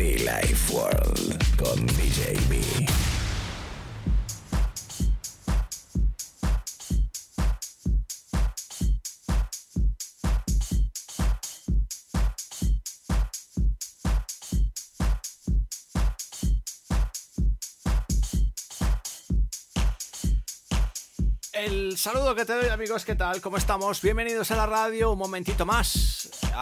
Life World con. El saludo que te doy amigos, ¿qué tal? ¿Cómo estamos? Bienvenidos a la radio, un momentito más,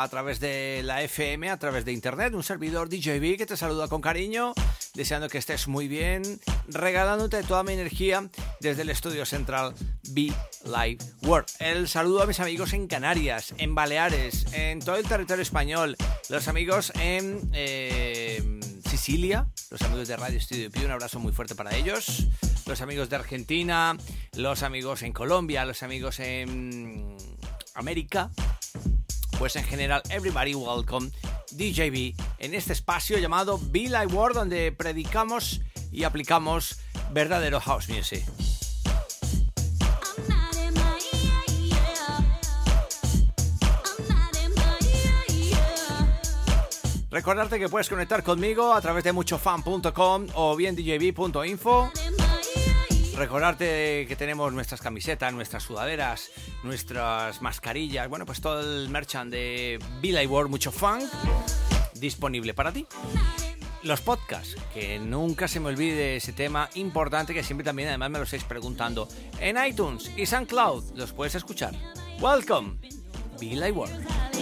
a través de la FM, a través de internet, un servidor DJB que te saluda con cariño, deseando que estés muy bien, regalándote toda mi energía desde el estudio central Be Live World. El saludo a mis amigos en Canarias, en Baleares, en todo el territorio español, los amigos en eh, Sicilia, los amigos de Radio Studio P, un abrazo muy fuerte para ellos los amigos de Argentina, los amigos en Colombia, los amigos en América. Pues en general, everybody welcome DJB en este espacio llamado Be Live World, donde predicamos y aplicamos verdadero house music. Recordarte que puedes conectar conmigo a través de muchofan.com o bien djb.info. Recordarte que tenemos nuestras camisetas, nuestras sudaderas, nuestras mascarillas, bueno, pues todo el merchant de Villa World, mucho funk, disponible para ti. Los podcasts, que nunca se me olvide ese tema importante que siempre también además me lo estáis preguntando. En iTunes y SoundCloud los puedes escuchar. Welcome, Villa World.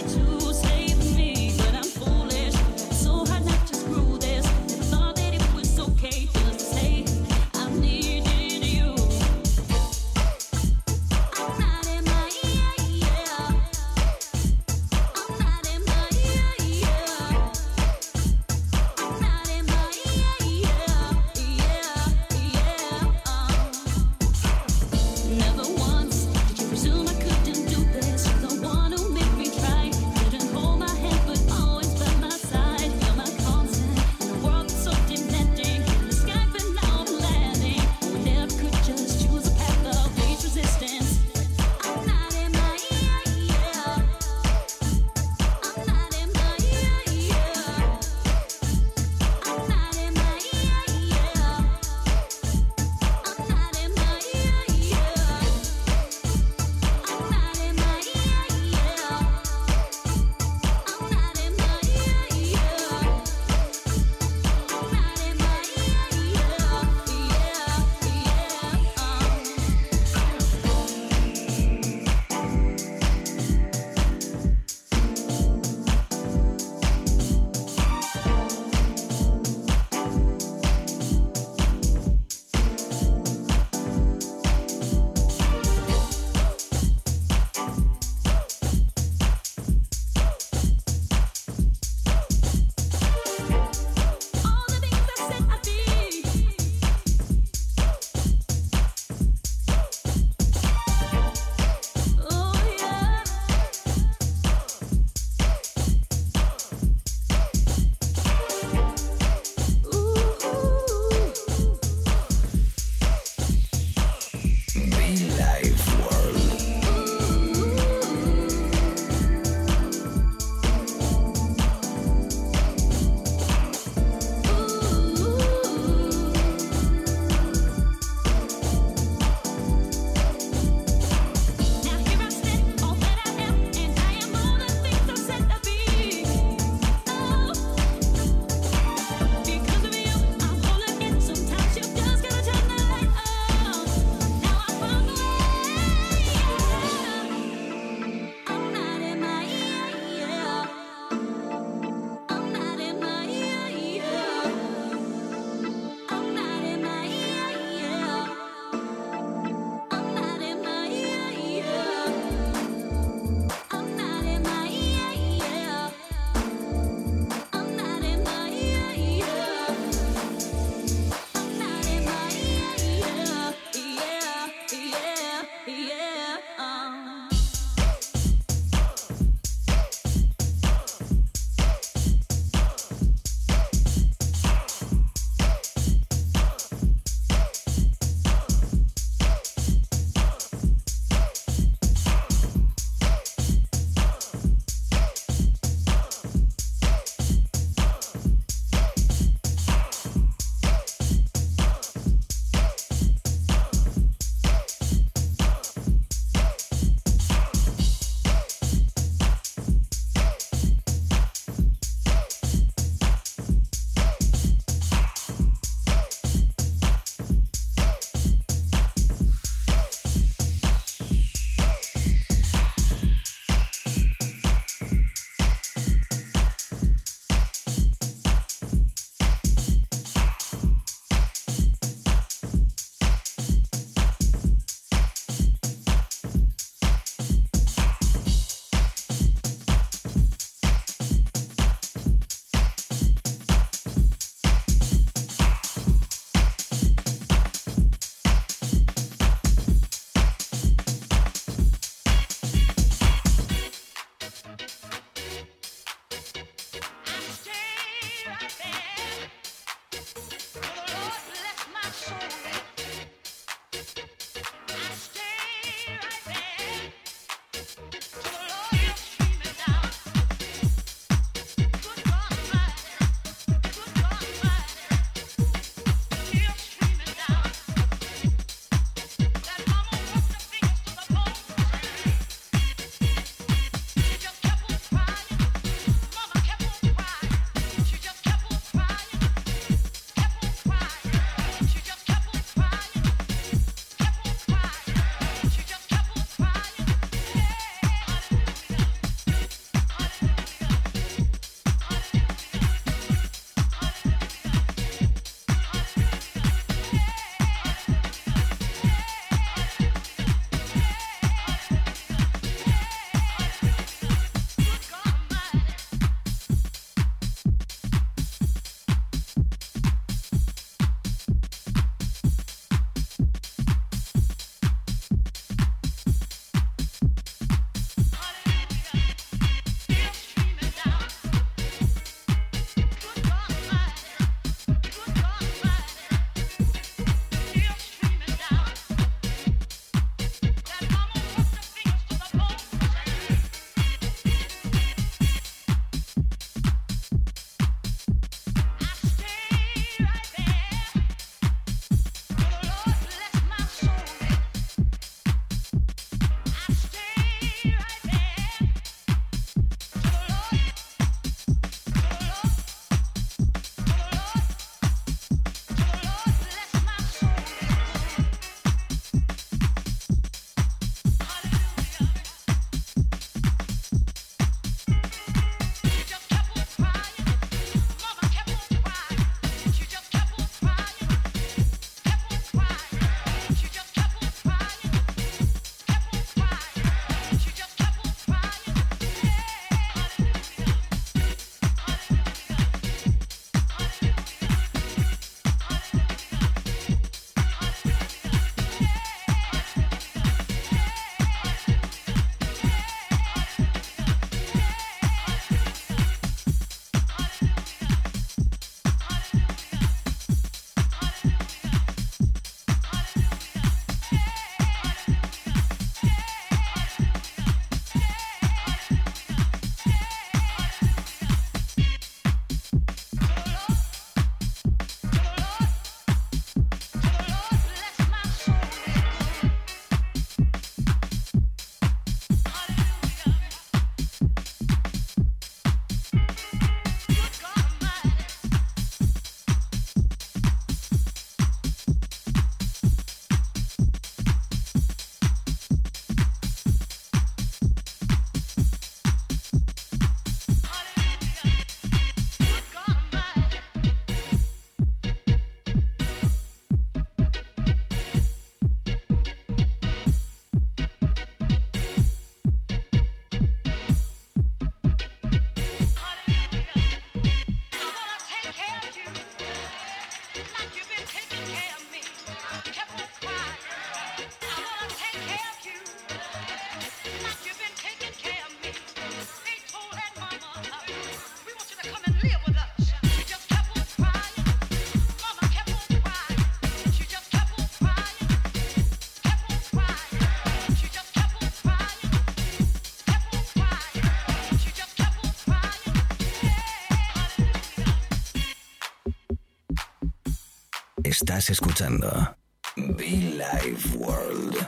Estás escuchando Be Live World.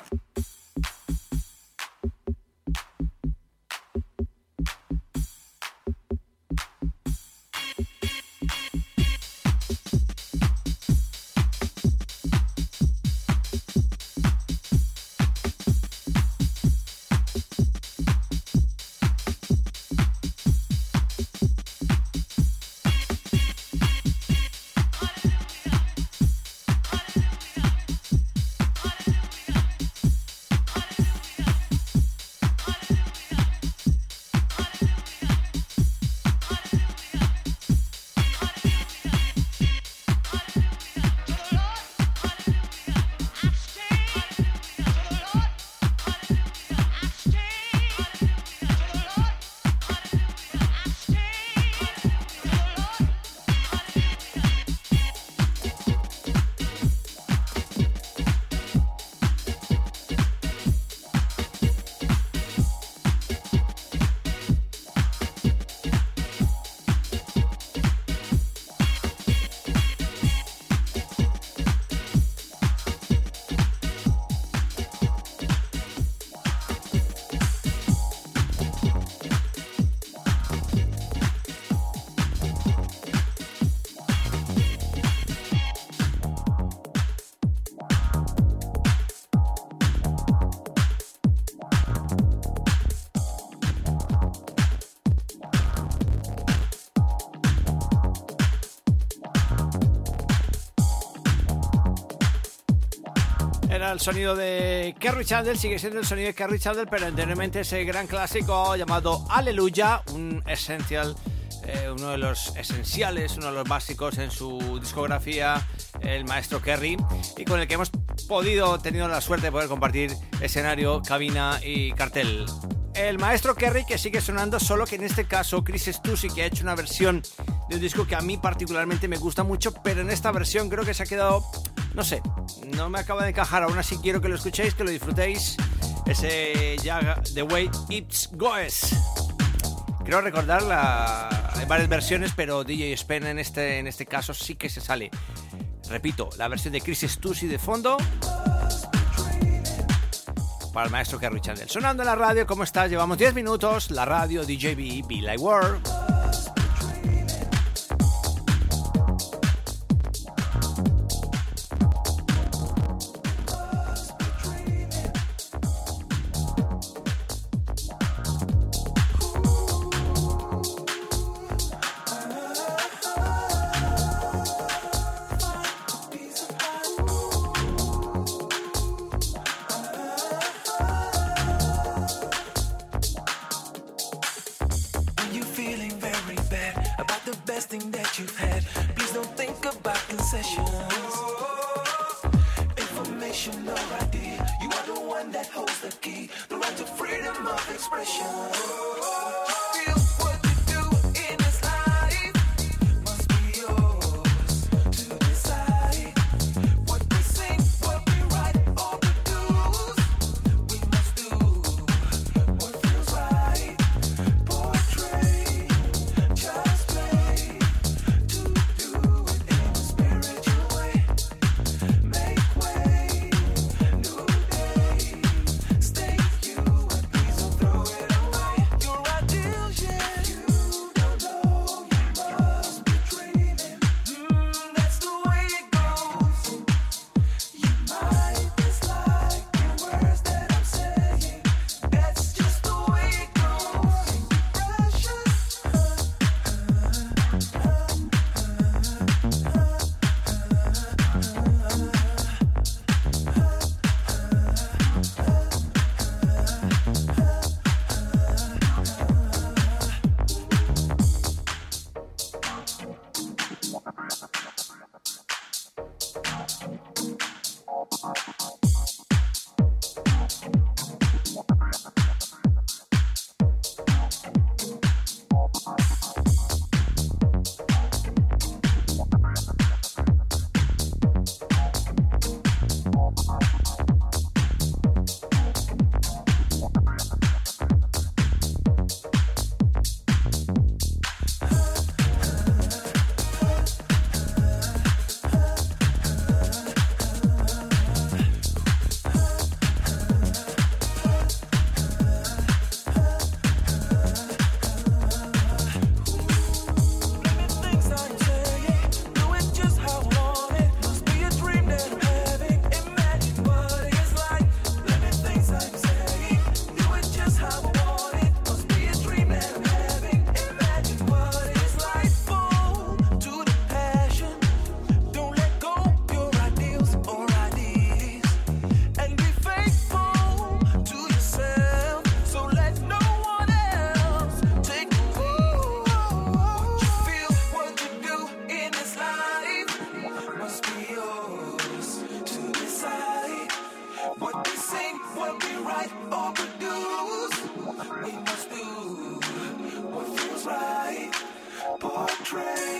El sonido de Kerry Chandler, sigue siendo el sonido de Kerry Chandler, pero anteriormente ese gran clásico llamado Aleluya, un esencial, eh, uno de los esenciales, uno de los básicos en su discografía, el maestro Kerry, y con el que hemos podido, tenido la suerte de poder compartir escenario, cabina y cartel. El maestro Kerry que sigue sonando, solo que en este caso Chris Stussy que ha hecho una versión de un disco que a mí particularmente me gusta mucho, pero en esta versión creo que se ha quedado, no sé, no me acaba de encajar, aún así quiero que lo escuchéis, que lo disfrutéis. Ese ya The Way It Goes. Quiero recordar la, hay varias versiones, pero DJ Spen en este, en este caso sí que se sale. Repito, la versión de Chris Stussy de fondo para el maestro Kerry. Sonando en la radio, ¿cómo estás? Llevamos 10 minutos, la radio DJB, Be Like World. right or produce. We must do what feels right. Portray.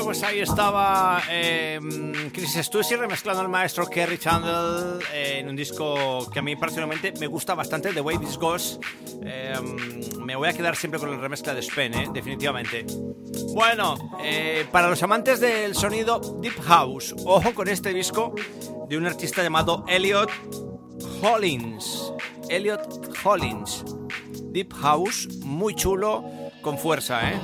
Estaba eh, Chris Stussy remezclando al maestro Kerry Chandler en un disco que a mí personalmente me gusta bastante, The Way This Goes. Em, me voy a quedar siempre con la remezcla de Spen, ¿eh? definitivamente. Bueno, eh, para los amantes del sonido Deep House, ojo con este disco de un artista llamado Elliot Hollins. Elliot Hollins. Deep House, muy chulo, con fuerza, ¿eh?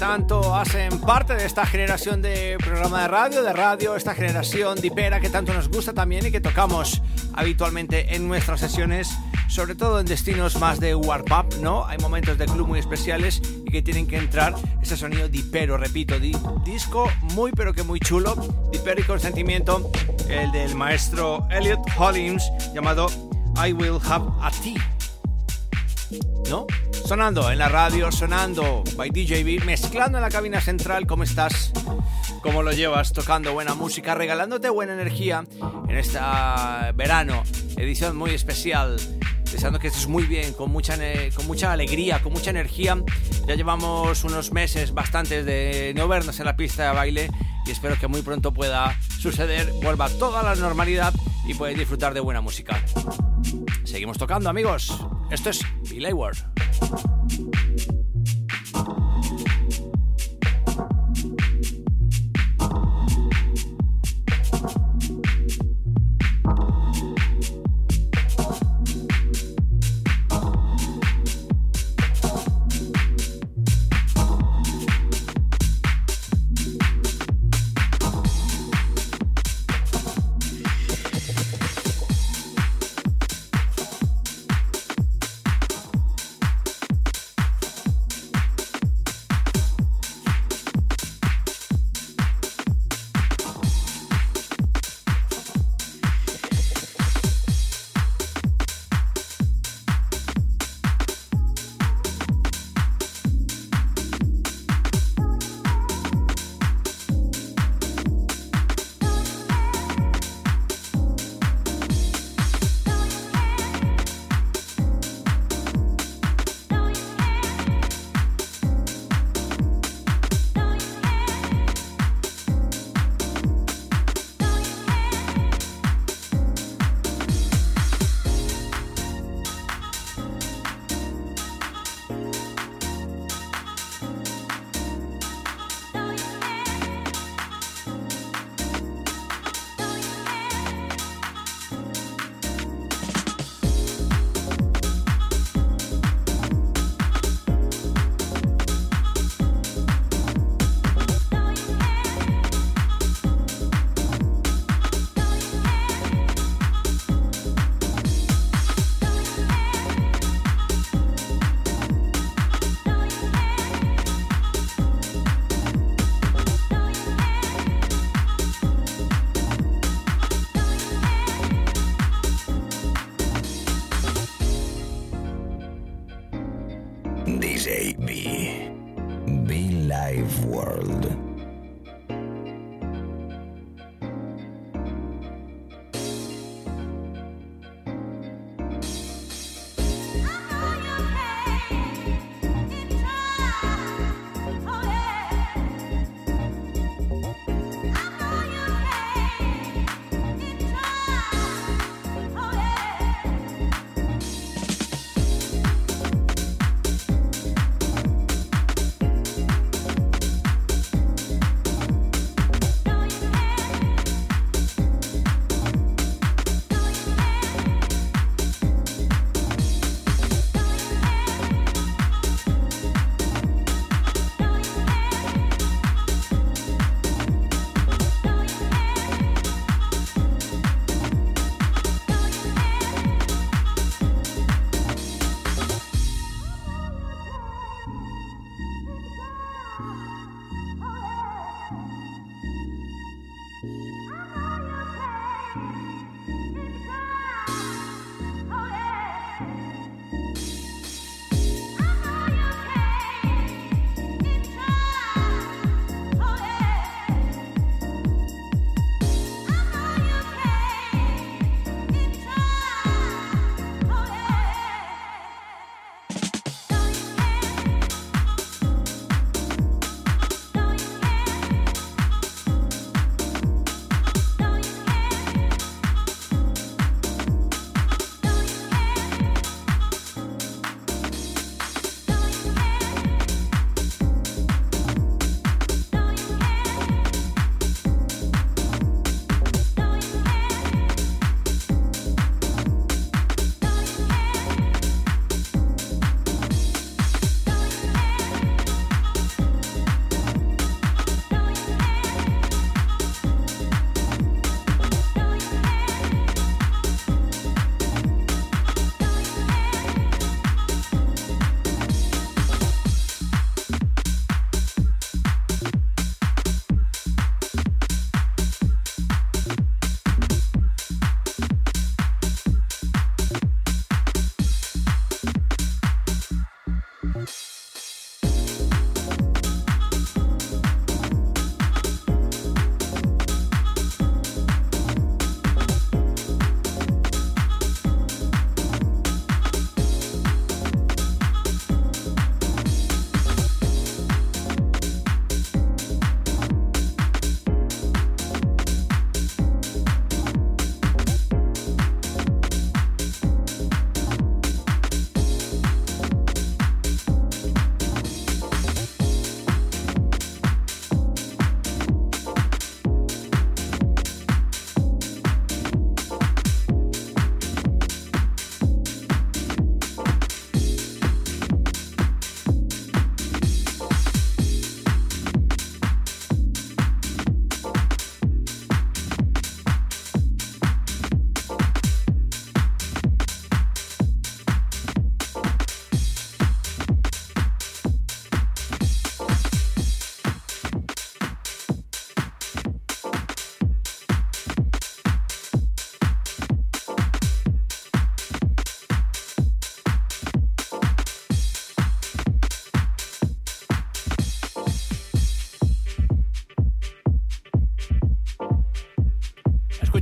Tanto hacen parte de esta generación de programa de radio, de radio, esta generación dipera que tanto nos gusta también y que tocamos habitualmente en nuestras sesiones, sobre todo en destinos más de warp up, ¿no? Hay momentos de club muy especiales y que tienen que entrar ese sonido dipero, repito, disco muy pero que muy chulo, dipero y con sentimiento, el del maestro Elliot Hollins llamado I Will Have a Tea. ¿No? Sonando en la radio, sonando by DJB, mezclando en la cabina central. ¿Cómo estás? ¿Cómo lo llevas? Tocando buena música, regalándote buena energía en esta verano, edición muy especial. Deseando que estés muy bien, con mucha, con mucha alegría, con mucha energía. Ya llevamos unos meses bastantes de no vernos en la pista de baile y espero que muy pronto pueda suceder, vuelva toda la normalidad y puedas disfrutar de buena música. Seguimos tocando, amigos. Esto es Billy Ward. live world.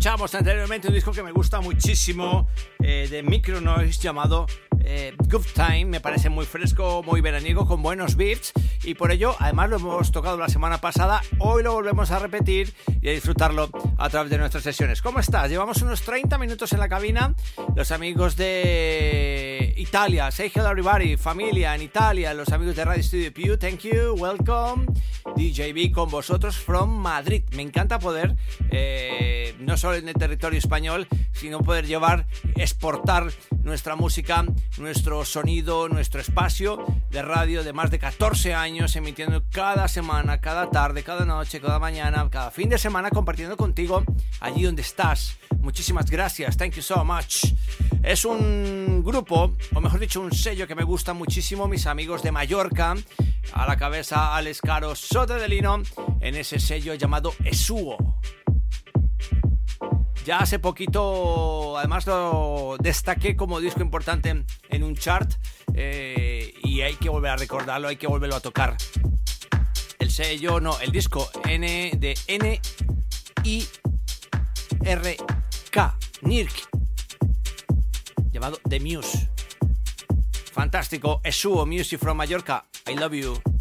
Escuchamos anteriormente un disco que me gusta muchísimo eh, de Micronoise llamado eh, Good Time. Me parece muy fresco, muy veraniego, con buenos beats. Y por ello, además lo hemos tocado la semana pasada. Hoy lo volvemos a repetir y a disfrutarlo a través de nuestras sesiones. ¿Cómo estás? Llevamos unos 30 minutos en la cabina. Los amigos de Italia, say hello everybody, familia en Italia, los amigos de Radio Studio Pew, thank you, welcome. DJB con vosotros from Madrid. Me encanta poder, eh, no solo en el territorio español, sino poder llevar, exportar nuestra música, nuestro sonido, nuestro espacio de radio de más de 14 años, emitiendo cada semana, cada tarde, cada noche, cada mañana, cada fin de semana, compartiendo contigo allí donde estás. Muchísimas gracias, thank you so much. Es un grupo, o mejor dicho, un sello que me gusta muchísimo, mis amigos de Mallorca, a la cabeza Alex Caro Sote de Lino, en ese sello llamado Esuo. Ya hace poquito, además lo destaqué como disco importante en un chart eh, y hay que volver a recordarlo, hay que volverlo a tocar. El sello, no, el disco N de N I R K, NIRK, The Muse. Fantástico, Esuo Music from Mallorca. I love you.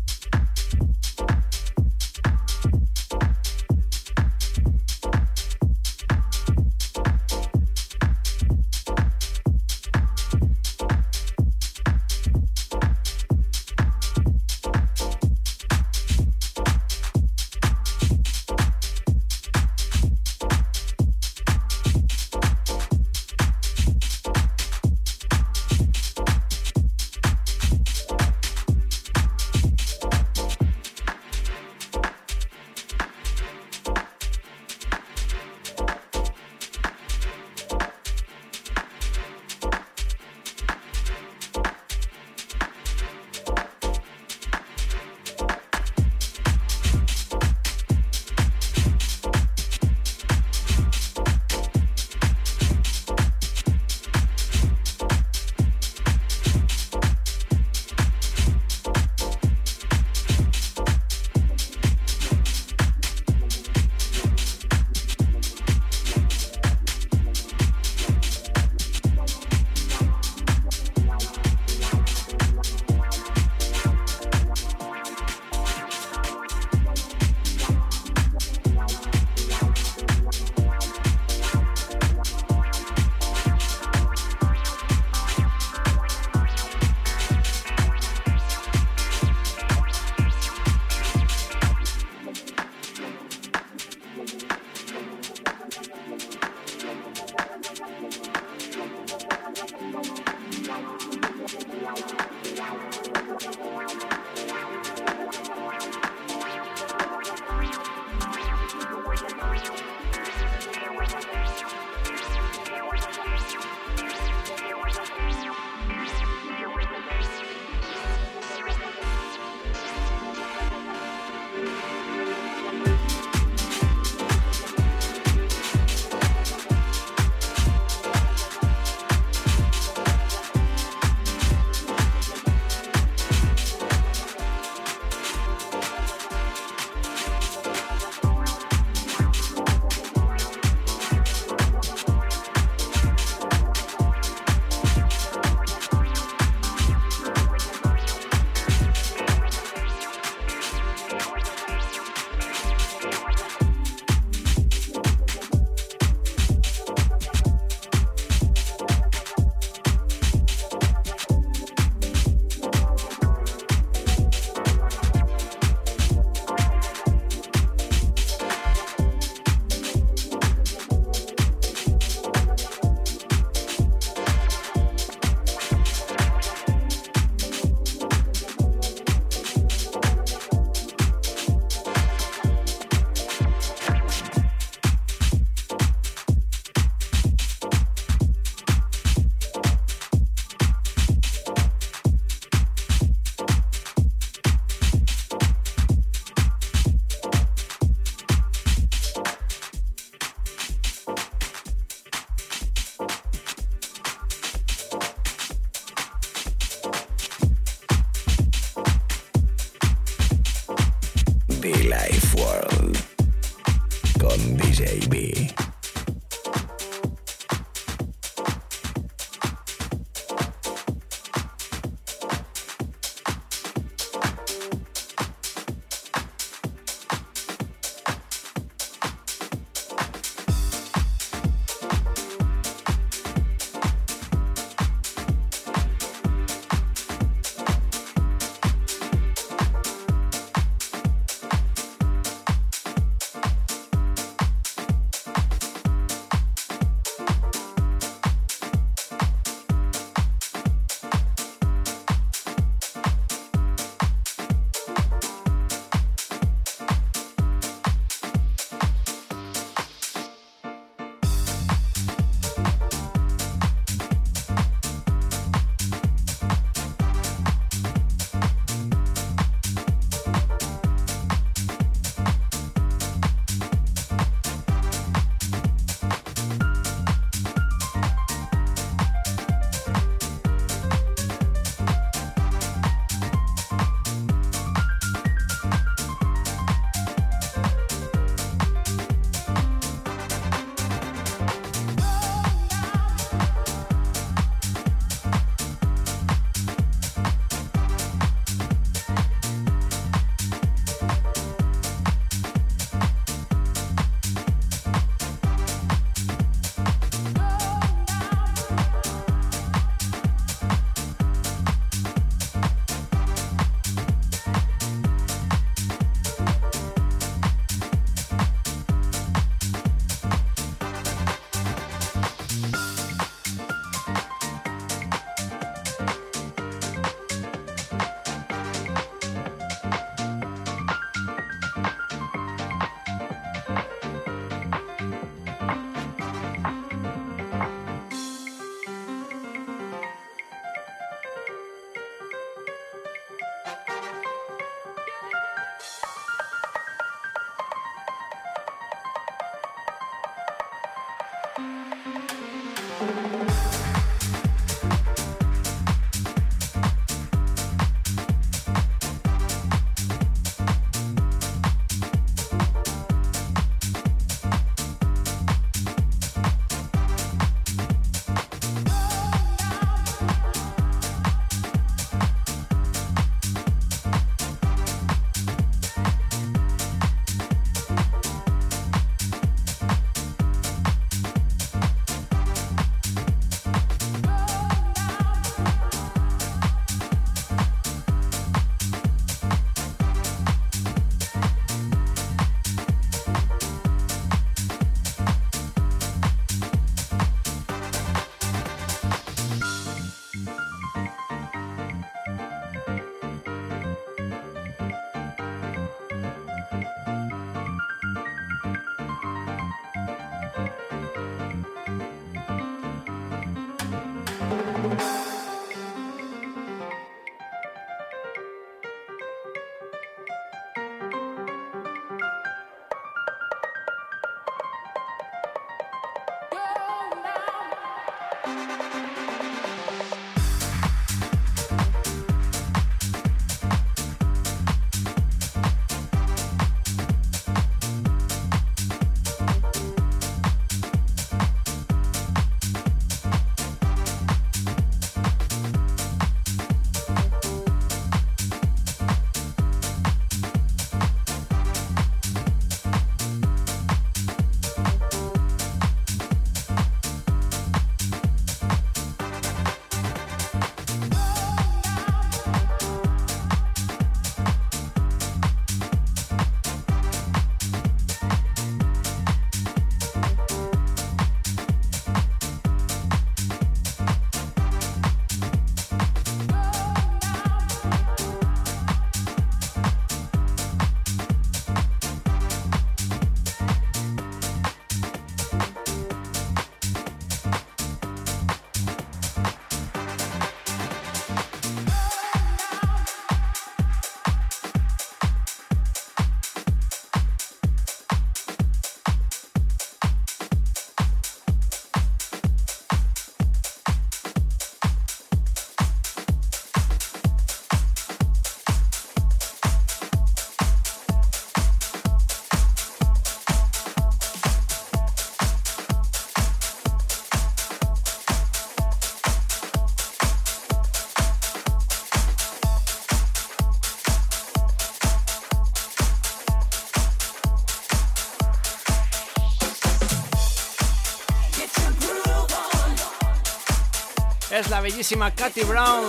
Es la bellísima Katy Brown.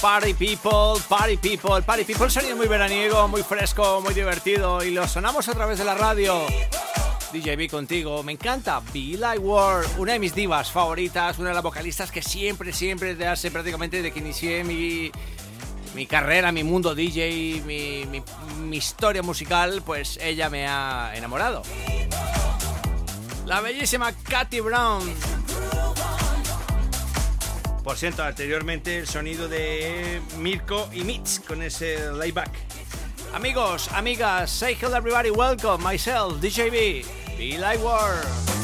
Party People, Party People, Party People, sonido muy veraniego, muy fresco, muy divertido y lo sonamos a través de la radio. DJB contigo, me encanta Be Like World, una de mis divas favoritas, una de las vocalistas que siempre, siempre, de hace prácticamente de que inicié mi, mi carrera, mi mundo DJ, mi, mi, mi historia musical, pues ella me ha enamorado. La bellísima Katy Brown. Por cierto, anteriormente el sonido de Mirko y Mitch con ese layback. Amigos, amigas, say hello everybody, welcome, myself, DJB, Be Like World.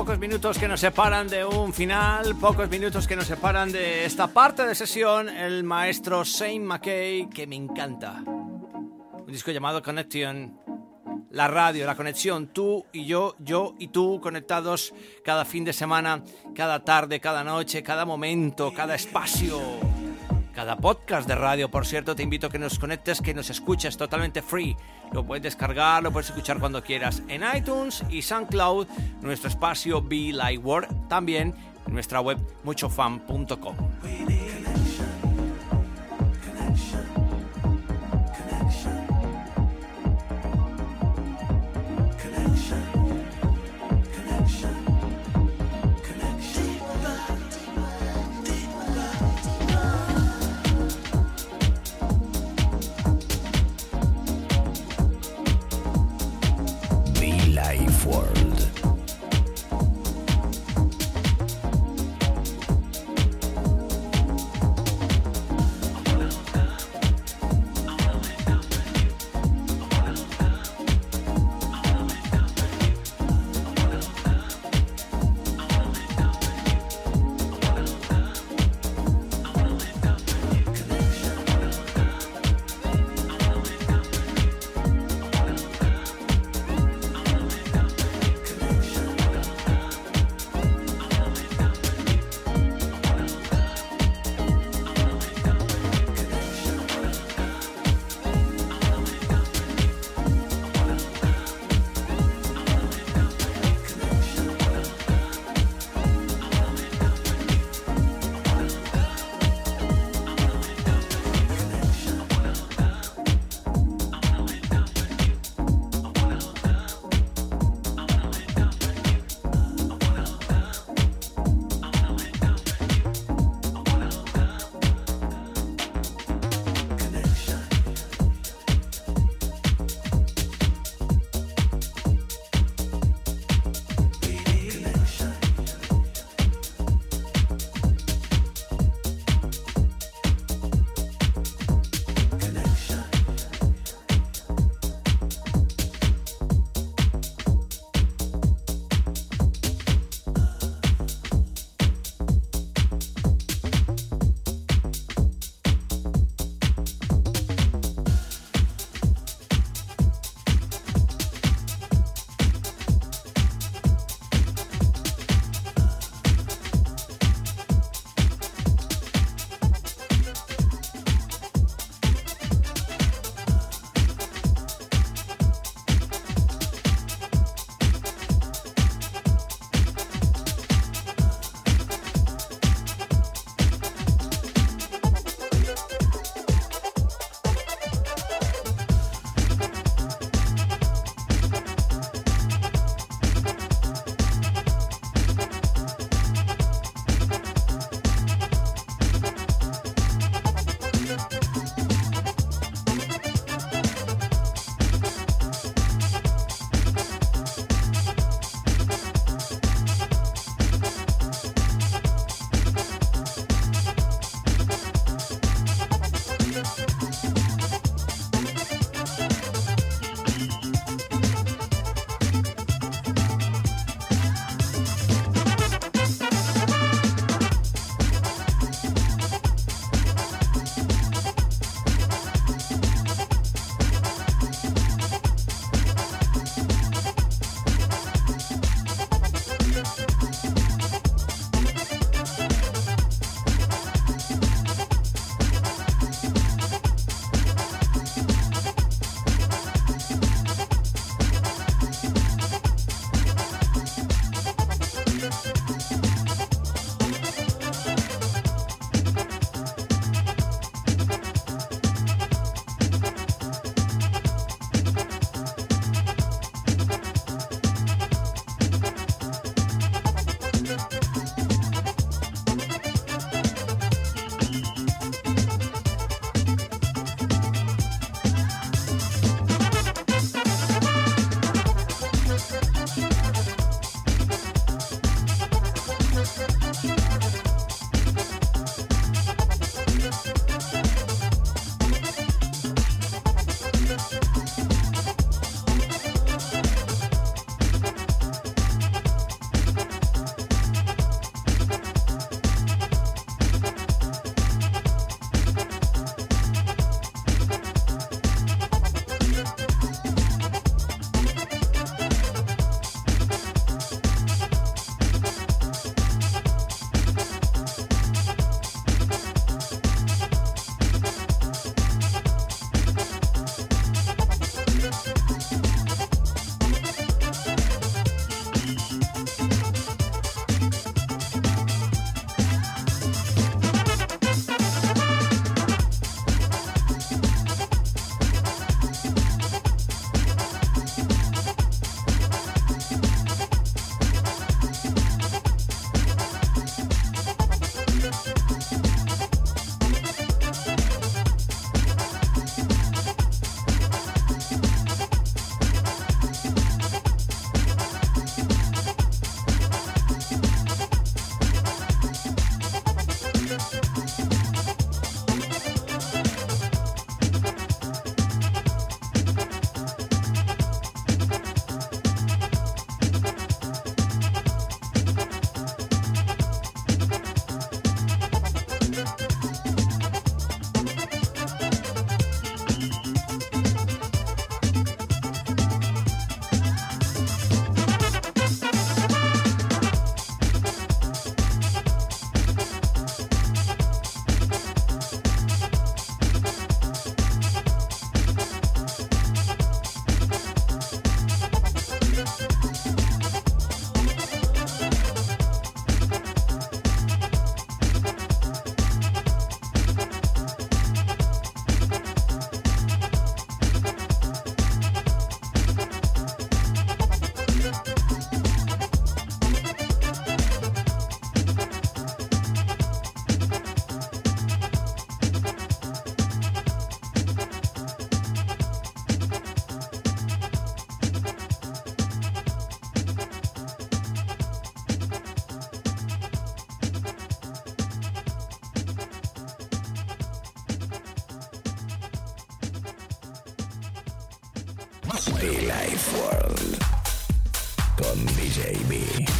Pocos minutos que nos separan de un final, pocos minutos que nos separan de esta parte de sesión, el maestro Shane McKay, que me encanta. Un disco llamado Connection. La radio, la conexión, tú y yo, yo y tú conectados cada fin de semana, cada tarde, cada noche, cada momento, cada espacio cada podcast de radio. Por cierto, te invito a que nos conectes, que nos escuches totalmente free. Lo puedes descargar, lo puedes escuchar cuando quieras en iTunes y SoundCloud, nuestro espacio Be Like Word, también en nuestra web muchofan.com. The Life World con DJB.